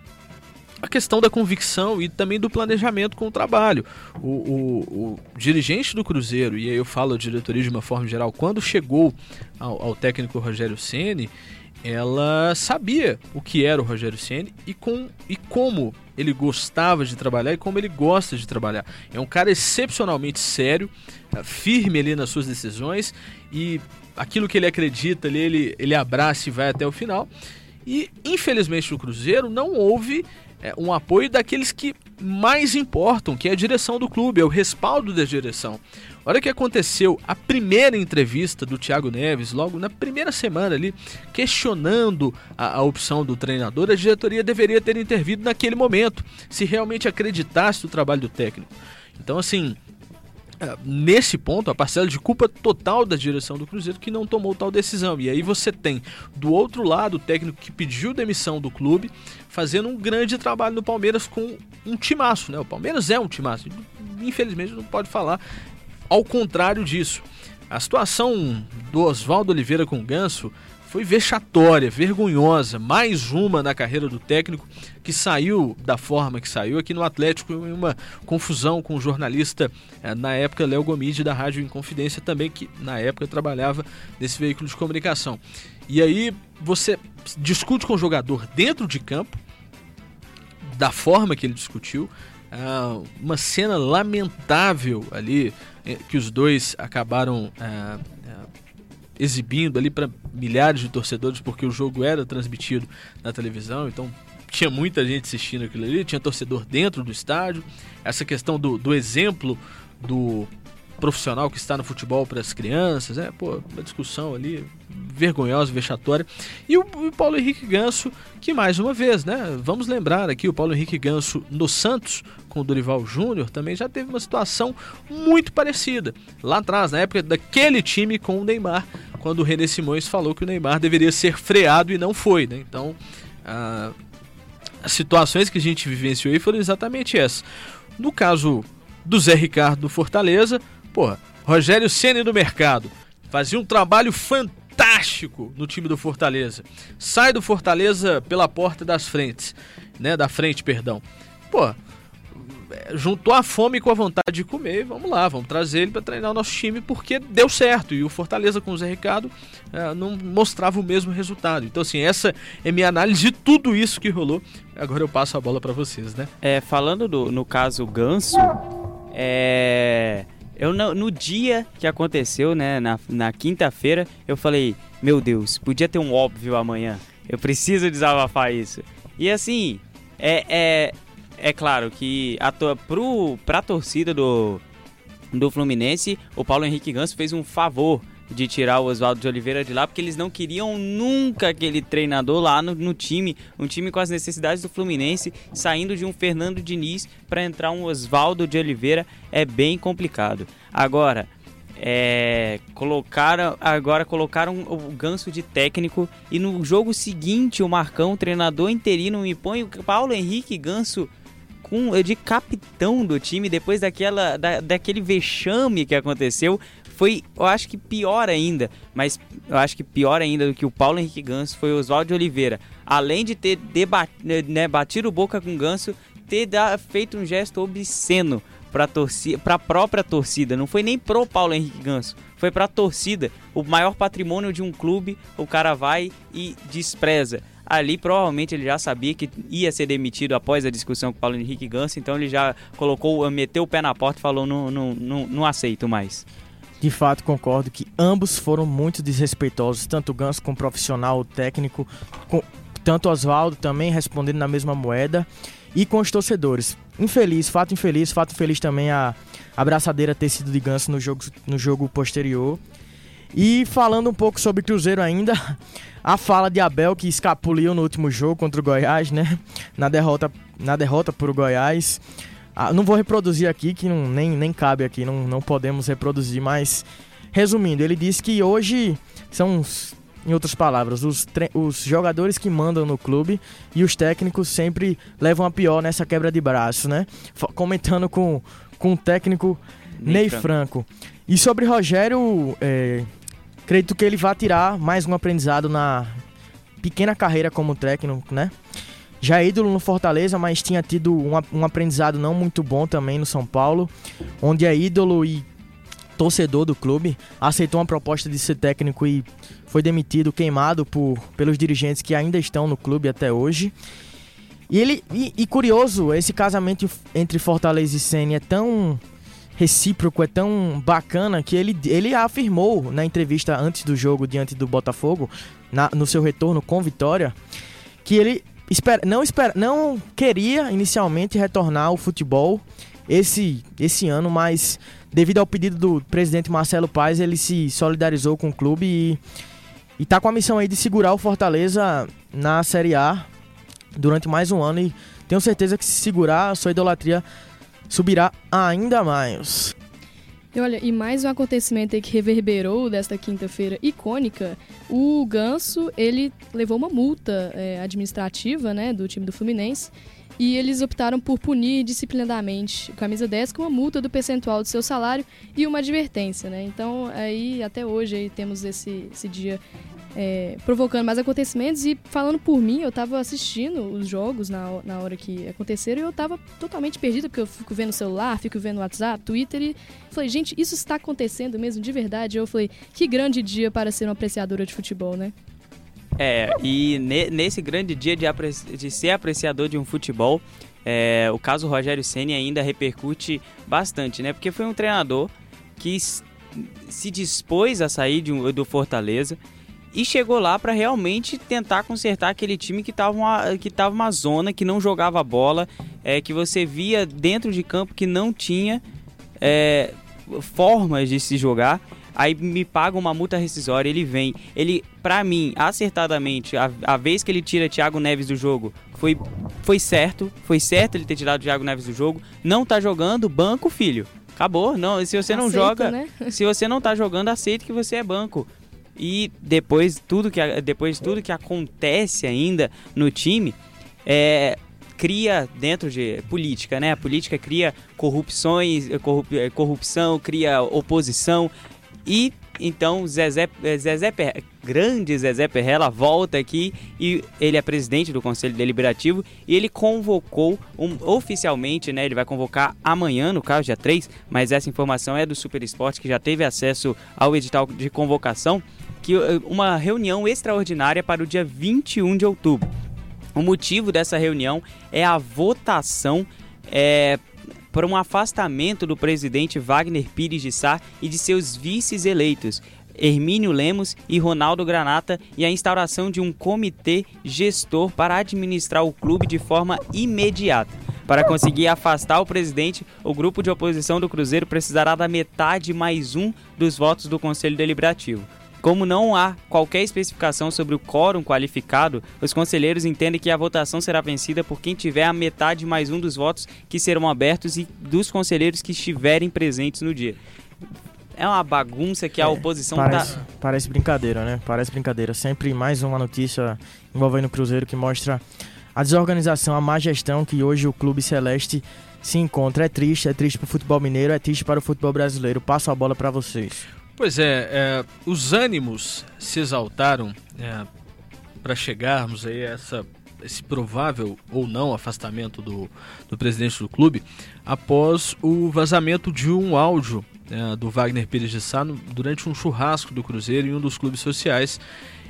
Speaker 3: a questão da convicção e também do planejamento com o trabalho. O, o, o, dirigente do Cruzeiro, e aí eu falo a diretoria de uma forma geral, quando chegou ao, ao técnico Rogério Ceni, ela sabia o que era o Rogério Ceni e, com, e como ele gostava de trabalhar e como ele gosta de trabalhar. É um cara excepcionalmente sério, firme ali nas suas decisões e aquilo que ele acredita ali, ele, ele abraça e vai até o final. E infelizmente no Cruzeiro não houve é, um apoio daqueles que mais importam, que é a direção do clube, é o respaldo da direção. A hora que aconteceu a primeira entrevista do Thiago Neves, logo na primeira semana ali, questionando a, a opção do treinador, a diretoria deveria ter intervido naquele momento, se realmente acreditasse no trabalho do técnico. Então, assim, nesse ponto, a parcela de culpa total da direção do Cruzeiro que não tomou tal decisão. E aí você tem, do outro lado, o técnico que pediu demissão do clube, fazendo um grande trabalho no Palmeiras com um timaço, né? O Palmeiras é um timaço. Infelizmente não pode falar ao contrário disso. A situação do Oswaldo Oliveira com o Ganso foi vexatória, vergonhosa, mais uma na carreira do técnico que saiu da forma que saiu aqui no Atlético em uma confusão com o jornalista eh, na época Léo Gomide da Rádio Inconfidência também que na época trabalhava nesse veículo de comunicação. E aí você discute com o jogador dentro de campo da forma que ele discutiu, ah, uma cena lamentável ali eh, que os dois acabaram ah, exibindo ali para milhares de torcedores, porque o jogo era transmitido na televisão, então tinha muita gente assistindo aquilo ali, tinha torcedor dentro do estádio. Essa questão do, do exemplo do profissional que está no futebol para as crianças, é, pô, uma discussão ali vergonhosa, vexatória. E o, o, Paulo Henrique Ganso, que mais uma vez, né, vamos lembrar aqui, o Paulo Henrique Ganso no Santos, com o Dorival Júnior, também já teve uma situação muito parecida. Lá atrás, na época daquele time com o Neymar, quando o René Simões falou que o Neymar deveria ser freado e não foi, né? Então, as situações que a gente vivenciou aí foram exatamente essas. No caso do Zé Ricardo do Fortaleza, Porra, Rogério Ceni do mercado. Fazia um trabalho fantástico no time do Fortaleza. Sai do Fortaleza pela porta das frentes, né? Da frente, perdão. Pô, juntou a fome com a vontade de comer. Vamos lá, vamos trazer ele para treinar o nosso time porque deu certo. E o Fortaleza com o Zé Ricardo é, não mostrava o mesmo resultado. Então, assim, essa é minha análise de tudo isso que rolou. Agora eu passo a bola para vocês, né?
Speaker 5: É, falando do, no caso Ganso, é eu no, no, dia que aconteceu, né, na, na quinta-feira, eu falei, meu Deus, podia ter um óbvio amanhã. Eu preciso desabafar isso. E assim, é, é, é claro que a pro, pra torcida do, do Fluminense, o Paulo Henrique Ganso fez um favor de tirar o Oswaldo de Oliveira de lá, porque eles não queriam nunca aquele treinador lá no, no time, um time com as necessidades do Fluminense, saindo de um Fernando Diniz para entrar um Oswaldo de Oliveira é bem complicado. Agora, é, colocaram agora colocaram o Ganso de técnico e no jogo seguinte o Marcão, treinador interino, me põe o Paulo Henrique Ganso com de capitão do time depois daquela da, daquele vexame que aconteceu foi, eu acho que pior ainda, mas eu acho que pior ainda do que o Paulo Henrique Ganso foi o Oswaldo Oliveira. Além de ter debat, né, batido boca com o Ganso, ter da, feito um gesto obsceno para torcida, para a própria torcida. Não foi nem pro Paulo Henrique Ganso, foi para a torcida. O maior patrimônio de um clube, o cara vai e despreza. Ali provavelmente ele já sabia que ia ser demitido após a discussão com o Paulo Henrique Ganso, então ele já colocou, meteu o pé na porta e falou: não, não, não, não aceito mais.
Speaker 2: De fato, concordo que ambos foram muito desrespeitosos, tanto o Ganso como o profissional, o técnico, com, tanto Oswaldo também respondendo na mesma moeda e com os torcedores. Infeliz, fato infeliz, fato infeliz também a abraçadeira ter sido de Ganso no jogo, no jogo posterior. E falando um pouco sobre Cruzeiro ainda, a fala de Abel que escapuliu no último jogo contra o Goiás, né? Na derrota, na derrota por Goiás. Ah, não vou reproduzir aqui, que não, nem, nem cabe aqui, não, não podemos reproduzir, mas resumindo, ele disse que hoje são em outras palavras, os, os jogadores que mandam no clube e os técnicos sempre levam a pior nessa quebra de braço, né? F comentando com, com o técnico Ney, Ney Franco. Franco. E sobre Rogério, é, acredito que ele vai tirar mais um aprendizado na pequena carreira como técnico, né? Já é ídolo no Fortaleza, mas tinha tido um, um aprendizado não muito bom também no São Paulo, onde é ídolo e torcedor do clube, aceitou uma proposta de ser técnico e foi demitido, queimado por, pelos dirigentes que ainda estão no clube até hoje. E ele e, e curioso, esse casamento entre Fortaleza e Senna é tão recíproco, é tão bacana que ele, ele afirmou na entrevista antes do jogo diante do Botafogo, na, no seu retorno com vitória, que ele espera, não, espera, não queria inicialmente retornar ao futebol esse, esse ano, mas devido ao pedido do presidente Marcelo Paes, ele se solidarizou com o clube e, e tá com a missão aí de segurar o Fortaleza na Série A durante mais um ano e tenho certeza que se segurar, a sua idolatria subirá ainda mais.
Speaker 4: E olha, e mais um acontecimento que reverberou desta quinta-feira icônica, o Ganso, ele levou uma multa é, administrativa, né, do time do Fluminense, e eles optaram por punir disciplinadamente o camisa 10 com uma multa do percentual do seu salário e uma advertência, né? Então, aí até hoje aí temos esse, esse dia é, provocando mais acontecimentos e falando por mim, eu tava assistindo os jogos na, na hora que aconteceram e eu tava totalmente perdida, porque eu fico vendo o celular, fico vendo o WhatsApp, Twitter e falei, gente, isso está acontecendo mesmo de verdade? Eu falei, que grande dia para ser uma apreciadora de futebol, né?
Speaker 5: É, e ne, nesse grande dia de, de, ser apreciador de um futebol, é, o caso Rogério Ceni ainda repercute bastante, né? Porque foi um treinador que se dispôs a sair um, do Fortaleza e chegou lá para realmente tentar consertar aquele time que estava uma, que tava uma zona, que não jogava bola, é, que você via dentro de campo que não tinha é, formas de se jogar aí me paga uma multa rescisória, ele vem. Ele, para mim, acertadamente, a, a, vez que ele tira Thiago Neves do jogo, foi, foi certo. Foi certo ele ter tirado Thiago Neves do jogo. Não tá jogando, banco, filho. Acabou. Não, se você não Aceita, joga, né? se você não tá jogando, aceite que você é banco. E depois tudo que depois tudo que acontece ainda no time, é, cria dentro de política, né? A política cria corrupções, corrup, corrupção, cria oposição, e então Zezé, Zezé grande Zezé Perrella volta aqui e ele é presidente do Conselho Deliberativo e ele convocou um, oficialmente, né, ele vai convocar amanhã, no caso dia 3, mas essa informação é do Super Esporte que já teve acesso ao edital de convocação, que eh, uma reunião extraordinária para o dia 21 de outubro. O motivo dessa reunião é a votação é, para um afastamento do presidente Wagner Pires de Sá e de seus vices eleitos, Hermínio Lemos e Ronaldo Granata, e a instauração de um comitê gestor para administrar o clube de forma imediata. Para conseguir afastar o presidente, o grupo de oposição do Cruzeiro precisará da metade mais um dos votos do Conselho Deliberativo. Como não há qualquer especificação sobre o quórum qualificado, os conselheiros entendem que a votação será vencida por quem tiver a metade mais um dos votos que serão abertos e dos conselheiros que estiverem presentes no dia. É uma bagunça que a
Speaker 2: É,
Speaker 5: oposição
Speaker 2: Parece,
Speaker 5: tá.
Speaker 2: parece brincadeira, né? Parece brincadeira. Sempre mais uma notícia envolvendo o Cruzeiro que mostra a desorganização, a má gestão que hoje o Clube Celeste se encontra. É triste, é triste para o futebol mineiro, é triste para o futebol brasileiro. Passo a bola para vocês.
Speaker 3: Pois é, é, os ânimos se exaltaram para chegarmos aí a essa, esse provável ou não afastamento do, do presidente do clube após o vazamento de um áudio é, do Wagner Pires de Sá durante um churrasco do Cruzeiro em um dos clubes sociais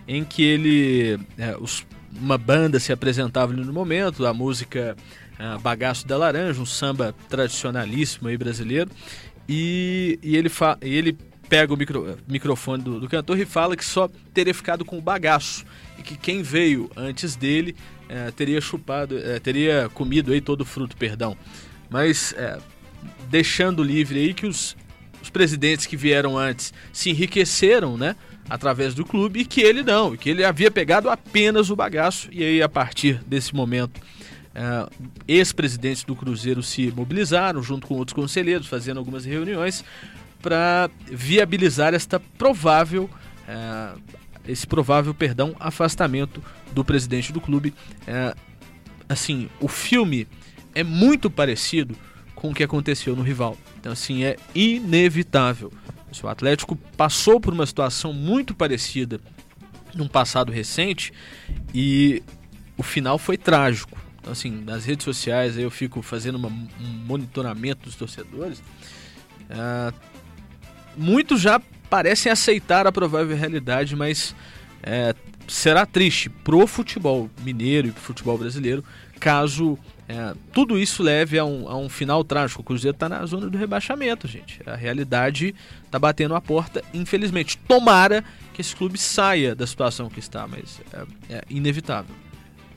Speaker 3: em que ele é, os- uma banda se apresentava ali no momento, a música é, Bagaço da Laranja, um samba tradicionalíssimo aí brasileiro, e, e ele, fa e ele pega o micro- microfone do, do cantor e fala que só teria ficado com o bagaço e que quem veio antes dele eh, teria chupado, eh, teria comido aí todo o fruto, perdão. Mas eh, deixando livre aí que os, os presidentes que vieram antes se enriqueceram, né? Através do clube e que ele não, e que ele havia pegado apenas o bagaço. E aí, a partir desse momento, eh, ex-presidentes do Cruzeiro se mobilizaram junto com outros conselheiros, fazendo algumas reuniões para viabilizar esta provável eh, esse provável perdão afastamento do presidente do clube. Eh, assim o filme é muito parecido com o que aconteceu no rival. Então assim é inevitável. Se o Atlético passou por uma situação muito parecida num passado recente e o final foi trágico. Então assim nas redes sociais eu fico fazendo uma- um monitoramento dos torcedores. Ah, muitos já parecem aceitar a provável realidade, mas é, será triste pro futebol mineiro e pro futebol brasileiro caso é, tudo isso leve a um, a um final trágico. O Cruzeiro tá na zona do rebaixamento, gente. A realidade tá batendo a porta, infelizmente. Tomara que esse clube saia da situação que está, mas é, é inevitável.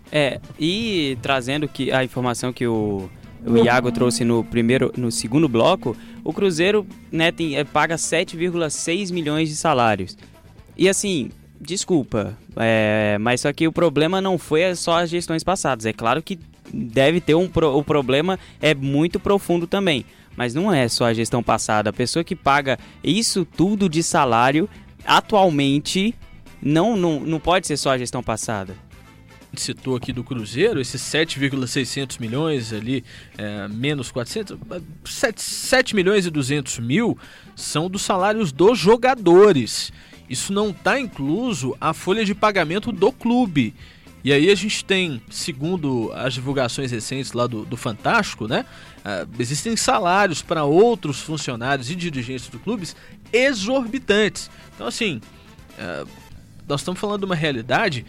Speaker 5: É, e trazendo que a informação que o, o Iago trouxe no primeiro, no segundo bloco, o Cruzeiro né, tem, é, paga 7,6 milhões de salários. E assim, desculpa, é, mas só que o problema não foi só as gestões passadas. É claro que deve ter um pro, o problema é muito profundo também, mas não é só a gestão passada. A pessoa que paga isso tudo de salário atualmente não, não, não pode ser só a gestão passada.
Speaker 3: Citou aqui do Cruzeiro, esses 7,600 milhões ali, é, menos 400, 7, 7 milhões e 200 mil são dos salários dos jogadores. Isso não está incluso a folha de pagamento do clube. E aí a gente tem, segundo as divulgações recentes lá do, do Fantástico, né? ah, existem salários para outros funcionários e dirigentes do clubes exorbitantes. Então assim, ah, nós estamos falando de uma realidade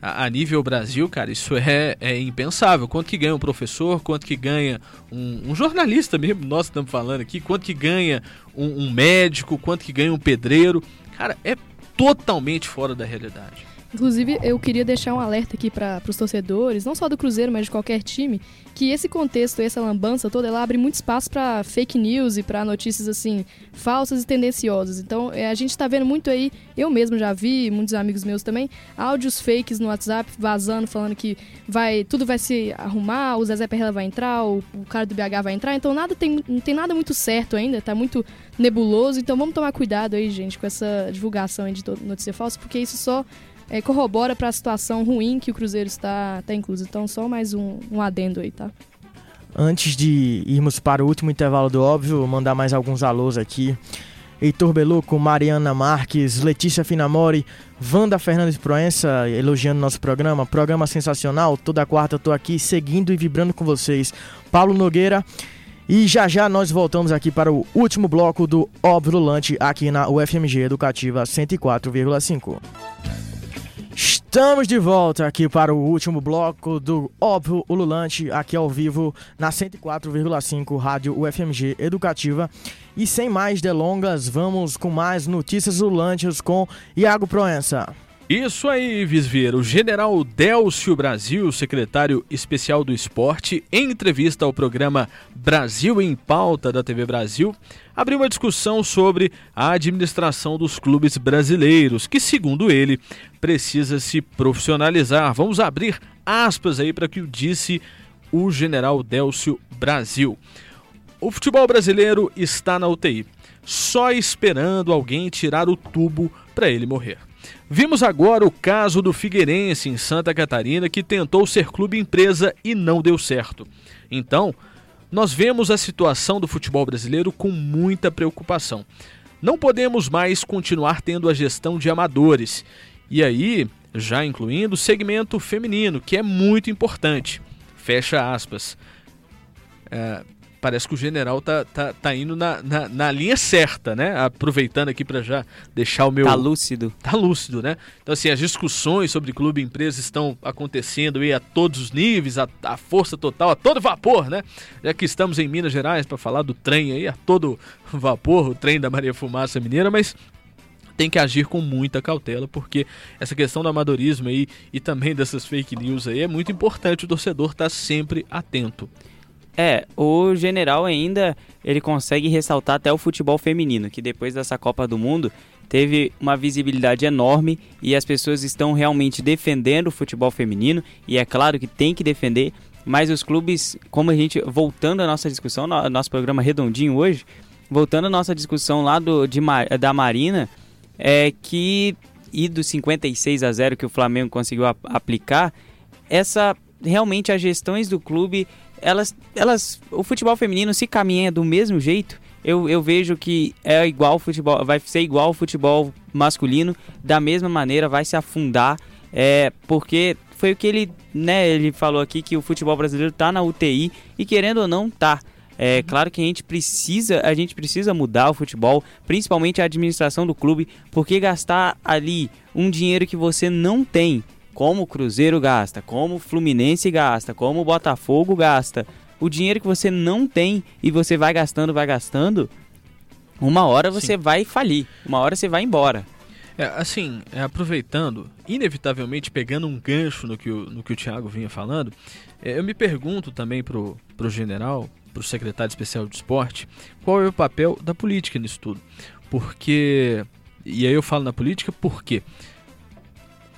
Speaker 3: a, a nível Brasil, cara, isso é, é impensável. Quanto que ganha um professor, quanto que ganha um, um jornalista mesmo, nós estamos falando aqui, quanto que ganha um, um médico, quanto que ganha um pedreiro. Cara, é totalmente fora da realidade.
Speaker 4: Inclusive, eu queria deixar um alerta aqui para os torcedores, não só do Cruzeiro, mas de qualquer time, que esse contexto, essa lambança toda, ela abre muito espaço para fake news e para notícias assim falsas e tendenciosas. Então, é, a gente está vendo muito aí, eu mesmo já vi, muitos amigos meus também, áudios fakes no WhatsApp vazando, falando que vai tudo vai se arrumar, o Zezé Perrela vai entrar, o, o cara do BH vai entrar. Então, nada tem, não tem nada muito certo ainda, tá muito nebuloso. Então, vamos tomar cuidado aí, gente, com essa divulgação de notícia falsa, porque isso só é, corrobora para a situação ruim que o Cruzeiro está, está incluso. Então, só mais um, um adendo aí, tá?
Speaker 2: Antes de irmos para o último intervalo do óbvio, mandar mais alguns alôs aqui. Heitor Beluco, Mariana Marques, Letícia Finamori, Wanda Fernandes Proença, elogiando nosso programa. Programa sensacional. Toda quarta eu tô aqui seguindo e vibrando com vocês. Paulo Nogueira. E já já nós voltamos aqui para o último bloco do Óbvio Lulante aqui na UFMG Educativa 104,5. Estamos de volta aqui para o último bloco do Óbvio Ululante, aqui ao vivo na 104,5 Rádio UFMG Educativa. E sem mais delongas, vamos com mais notícias ululantes com Iago Proença.
Speaker 3: Isso aí, Visveira. O general Delcio Brasil, secretário especial do esporte, em entrevista ao programa Brasil em Pauta da TV Brasil, abriu uma discussão sobre a administração dos clubes brasileiros, que, segundo ele, precisa se profissionalizar. Vamos abrir aspas aí para que o disse o general Delcio Brasil. O futebol brasileiro está na UTI, só esperando alguém tirar o tubo para ele morrer. Vimos agora o caso do Figueirense em Santa Catarina que tentou ser clube empresa e não deu certo. Então, nós vemos a situação do futebol brasileiro com muita preocupação. Não podemos mais continuar tendo a gestão de amadores. E aí, já incluindo o segmento feminino, que é muito importante. Fecha aspas. É, parece que o general tá, tá, tá indo na, na, na linha certa, né? Aproveitando aqui para já deixar o meu.
Speaker 5: Tá lúcido.
Speaker 3: Tá lúcido, né? Então, assim, as discussões sobre clube e empresa estão acontecendo aí a todos os níveis, a, a força total, a todo vapor, né? Já que estamos em Minas Gerais para falar do trem aí, a todo vapor, o trem da Maria Fumaça Mineira, mas tem que agir com muita cautela, porque essa questão do amadorismo aí e também dessas fake news aí é muito importante o torcedor estar tá sempre atento.
Speaker 5: É, o general ainda ele consegue ressaltar até o futebol feminino, que depois dessa Copa do Mundo teve uma visibilidade enorme e as pessoas estão realmente defendendo o futebol feminino e é claro que tem que defender, mas os clubes, como a gente voltando à nossa discussão, no, nosso programa redondinho hoje, voltando à nossa discussão lá do, de, da Marina, é que e do 56 a 0 que o Flamengo conseguiu a, aplicar, essa realmente as gestões do clube elas, elas, o futebol feminino se caminha do mesmo jeito. Eu, eu vejo que é igual futebol, vai ser igual ao futebol masculino, da mesma maneira, vai se afundar, é, porque foi o que ele, né, ele falou aqui que o futebol brasileiro está na UTI e querendo ou não tá. É claro que a gente precisa, a gente precisa mudar o futebol, principalmente a administração do clube, porque gastar ali um dinheiro que você não tem como o Cruzeiro gasta, como o Fluminense gasta, como o Botafogo gasta, o dinheiro que você não tem e você vai gastando, vai gastando, uma hora você Sim. vai falir, uma hora você vai embora.
Speaker 3: É, assim, é, aproveitando, inevitavelmente pegando um gancho no que o, no que o Thiago vinha falando, é, eu me pergunto também pro, pro general, pro secretário especial de esporte, qual é o papel da política nisso tudo. Porque, e aí eu falo na política porque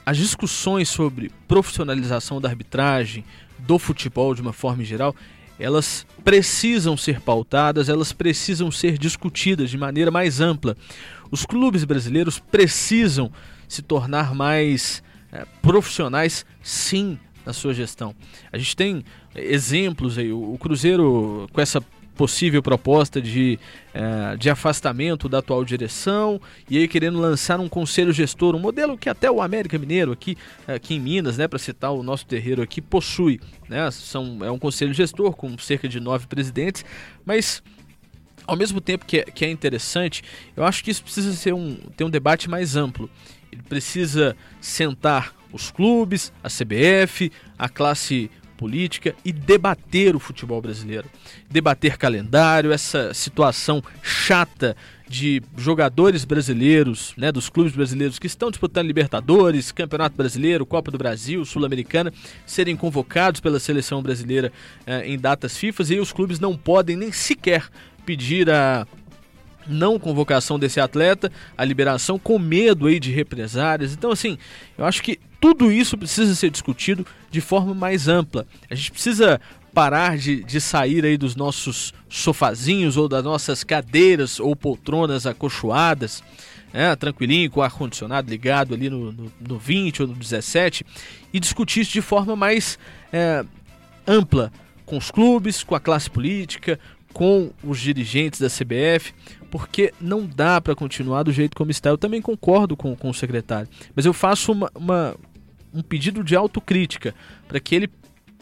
Speaker 3: as discussões sobre profissionalização da arbitragem, do futebol de uma forma geral, elas precisam ser pautadas, elas precisam ser discutidas de maneira mais ampla. Os clubes brasileiros precisam se tornar mais é, profissionais, sim, na sua gestão. A gente tem exemplos aí, o Cruzeiro com essa possível proposta de, é, de afastamento da atual direção e aí querendo lançar um conselho gestor, um modelo que até o América Mineiro aqui, aqui em Minas, né, para citar o nosso terreiro aqui, possui. Né, são, é um conselho gestor com cerca de nove presidentes, mas ao mesmo tempo que é, que é interessante, eu acho que isso precisa ser um, ter um debate mais amplo. Ele precisa sentar os clubes, a CBF, a classe política e debater o futebol brasileiro. Debater calendário, essa situação chata de jogadores brasileiros, né, dos clubes brasileiros que estão disputando Libertadores, Campeonato Brasileiro, Copa do Brasil, Sul-Americana, serem convocados pela seleção brasileira eh, em datas FIFA e os clubes não podem nem sequer pedir a não convocação desse atleta, a liberação com medo aí de represárias. Então, assim, eu acho que tudo isso precisa ser discutido de forma mais ampla. A gente precisa parar de, de sair aí dos nossos sofazinhos ou das nossas cadeiras ou poltronas acolchoadas, né, tranquilinho, com o ar-condicionado ligado ali no, no, no 20 ou no 17 e discutir isso de forma mais é, ampla com os clubes, com a classe política, com os dirigentes da CBF, porque não dá para continuar do jeito como está. Eu também concordo com, com o secretário, mas eu faço uma, uma um pedido de autocrítica para que ele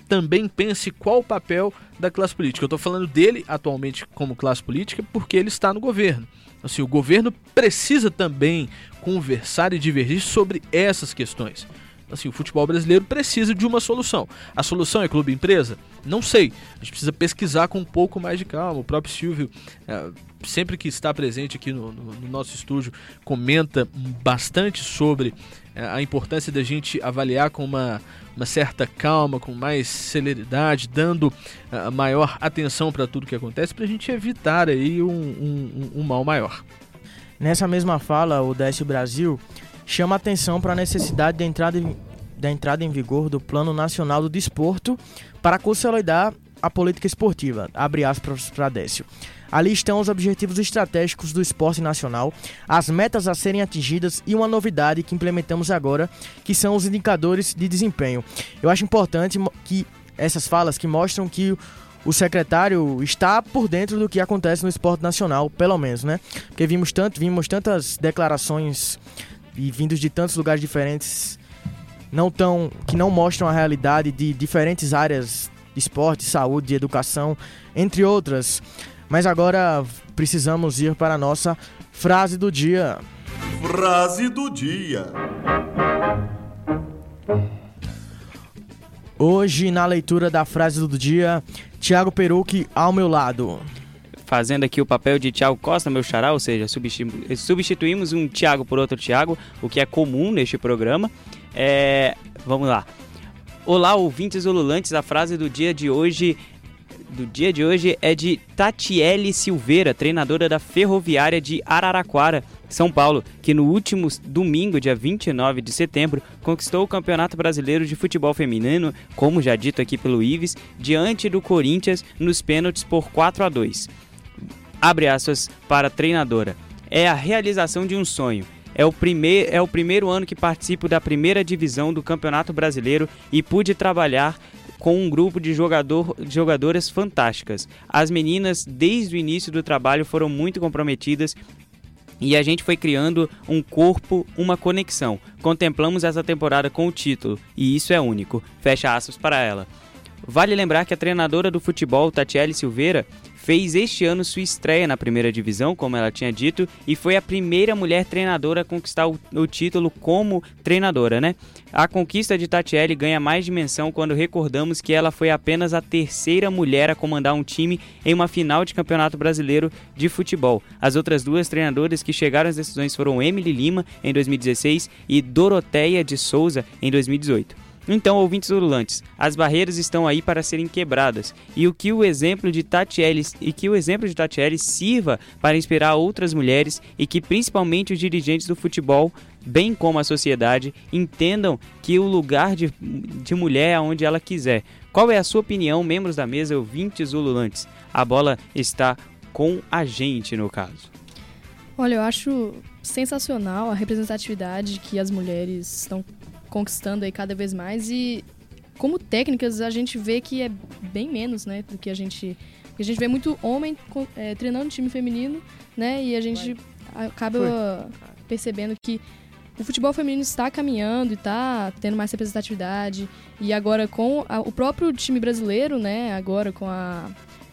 Speaker 3: também pense qual o papel da classe política. Eu estou falando dele atualmente como classe política porque ele está no governo. Assim, o governo precisa também conversar e divergir sobre essas questões. Assim, o futebol brasileiro precisa de uma solução. A solução é clube empresa? Não sei. A gente precisa pesquisar com um pouco mais de calma. O próprio Silvio é, sempre que está presente aqui no, no, no nosso estúdio, comenta bastante sobre é, a importância da gente avaliar com uma, uma certa calma, com mais celeridade, dando uh, maior atenção para tudo que acontece, para a gente evitar aí um, um, um, mal maior.
Speaker 2: Nessa mesma fala, o Décio Brasil chama atenção para a necessidade da entrada, em, da entrada em vigor do Plano Nacional do Desporto para consolidar a política esportiva. Abre aspas para Décio. Ali estão os objetivos estratégicos do esporte nacional, as metas a serem atingidas e uma novidade que implementamos agora, que são os indicadores de desempenho. Eu acho importante que essas falas que mostram que o secretário está por dentro do que acontece no esporte nacional, pelo menos, né? Porque vimos tanto, vimos tantas declarações e vindos de tantos lugares diferentes não tão que não mostram a realidade de diferentes áreas de esporte, saúde, educação, entre outras. Mas agora precisamos ir para a nossa frase do dia.
Speaker 1: Frase do dia.
Speaker 2: Hoje, na leitura da frase do dia, Tiago Perucchi ao meu lado.
Speaker 5: Fazendo aqui o papel de Tiago Costa, meu xará, ou seja, substituímos um Tiago por outro Tiago, o que é comum neste programa. É, vamos lá. Olá, ouvintes ululantes, a frase do dia de hoje do dia de hoje é de Tatiele Silveira, treinadora da Ferroviária de Araraquara, São Paulo, que no último domingo, dia 29 de setembro, conquistou o Campeonato Brasileiro de Futebol Feminino, como já dito aqui pelo Ives, diante do Corinthians nos pênaltis por 4 a 2. Abre aspas para a treinadora. É a realização de um sonho. É o, primeir, é o primeiro ano que participo da primeira divisão do Campeonato Brasileiro e pude trabalhar com um grupo de, jogador, de jogadoras fantásticas. As meninas, desde o início do trabalho, foram muito comprometidas e a gente foi criando um corpo, uma conexão. Contemplamos essa temporada com o título e isso é único. Fecha aspas para ela. Vale lembrar que a treinadora do futebol, Tatiele Silveira, fez este ano sua estreia na primeira divisão, como ela tinha dito, e foi a primeira mulher treinadora a conquistar o, o título como treinadora, né? A conquista de Tatiele ganha mais dimensão quando recordamos que ela foi apenas a terceira mulher a comandar um time em uma final de Campeonato Brasileiro de Futebol. As outras duas treinadoras que chegaram às decisões foram Emily Lima em 2016 e Doroteia de Souza em 2018. Então, ouvintes urulantes, as barreiras estão aí para serem quebradas e o que o exemplo de Tatiele e que o exemplo de Tatiele sirva para inspirar outras mulheres e que principalmente os dirigentes do futebol, bem como a sociedade, entendam que o lugar de, de mulher é onde ela quiser. Qual é a sua opinião, membros da mesa, ouvintes ululantes? A bola está com a gente no caso.
Speaker 4: Olha, eu acho sensacional a representatividade que as mulheres estão conquistando aí cada vez mais e como técnicas a gente vê que é bem menos, né, do que a gente a gente vê muito homem é, treinando time feminino, né, e a gente Vai. acaba Foi. percebendo que o futebol feminino está caminhando e está tendo mais representatividade e agora com a, o próprio time brasileiro, né, agora com a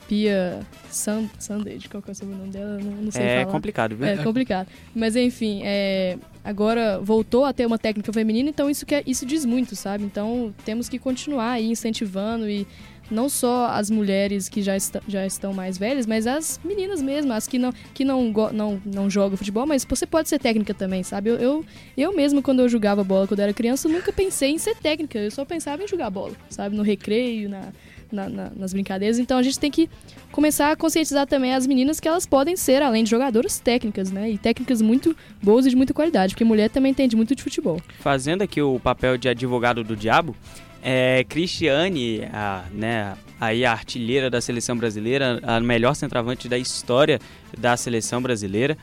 Speaker 4: Pia Sand Sandage, qual que é o sobrenome dela? Não, não sei
Speaker 5: é
Speaker 4: falar.
Speaker 5: complicado, viu?
Speaker 4: É complicado. Mas enfim, é, agora voltou a ter uma técnica feminina, então isso, quer, isso diz muito, sabe? Então temos que continuar aí incentivando e não só as mulheres que já, est já estão mais velhas, mas as meninas mesmo, as que não, que não, não, não jogam futebol, mas você pode ser técnica também, sabe? Eu, eu, eu mesmo, quando eu jogava bola quando era criança, nunca pensei em ser técnica, eu só pensava em jogar bola, sabe? No recreio, na, na, na, nas brincadeiras. Então a gente tem que começar a conscientizar também as meninas que elas podem ser, além de jogadoras, técnicas, né? E técnicas muito boas e de muita qualidade, porque mulher também entende muito de futebol.
Speaker 5: Fazendo aqui o papel de advogado do diabo, é, Cristiane, a, né, aí a artilheira da seleção brasileira, a melhor centroavante da história da seleção brasileira,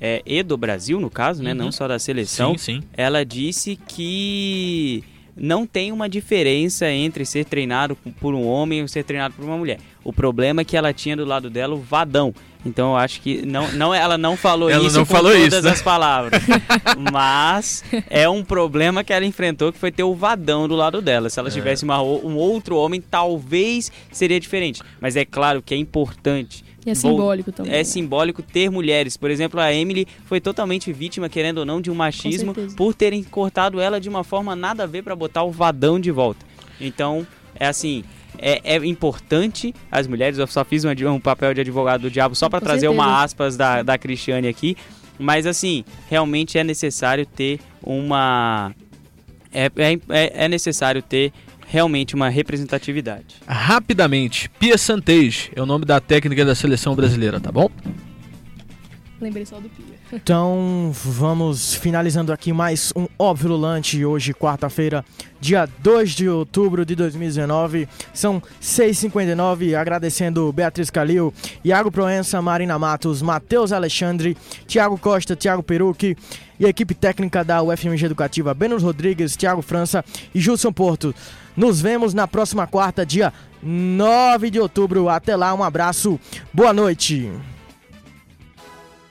Speaker 5: é, e do Brasil, no caso, né, uhum. não só da seleção,
Speaker 3: sim, sim.
Speaker 5: ela disse que não tem uma diferença entre ser treinado por um homem ou ser treinado por uma mulher. O problema é que ela tinha do lado dela o vadão. Então eu acho que não, não ela não falou
Speaker 3: ela
Speaker 5: isso
Speaker 3: não
Speaker 5: com
Speaker 3: falou
Speaker 5: todas
Speaker 3: isso, né?
Speaker 5: as palavras. Mas é um problema que ela enfrentou que foi ter o vadão do lado dela. Se ela é. tivesse uma, um outro homem, talvez seria diferente. Mas é claro que é importante
Speaker 4: e é simbólico também.
Speaker 5: É né? simbólico ter mulheres. Por exemplo, a Emily foi totalmente vítima, querendo ou não, de um machismo por terem cortado ela de uma forma nada a ver para botar o vadão de volta. Então, é assim, é, é importante as mulheres. Eu só fiz um, um papel de advogado do diabo só para trazer
Speaker 4: certeza.
Speaker 5: uma aspas da, da Cristiane aqui. Mas assim, realmente é necessário ter uma. É, é, é necessário ter realmente uma representatividade.
Speaker 3: Rapidamente, Pia Santej é o nome da técnica da seleção brasileira, tá bom?
Speaker 4: Lembrei só do Pia.
Speaker 2: Então vamos finalizando aqui mais um Óbvio Lulante, hoje quarta-feira, dia 2 de outubro de 2019. São 6h59, agradecendo Beatriz Calil, Iago Proença, Marina Matos, Matheus Alexandre, Tiago Costa, Tiago Perucchi e a equipe técnica da UFMG Educativa, Benos Rodrigues, Tiago França e Gilson Porto. Nos vemos na próxima quarta, dia 9 de outubro. Até lá, um abraço, boa noite.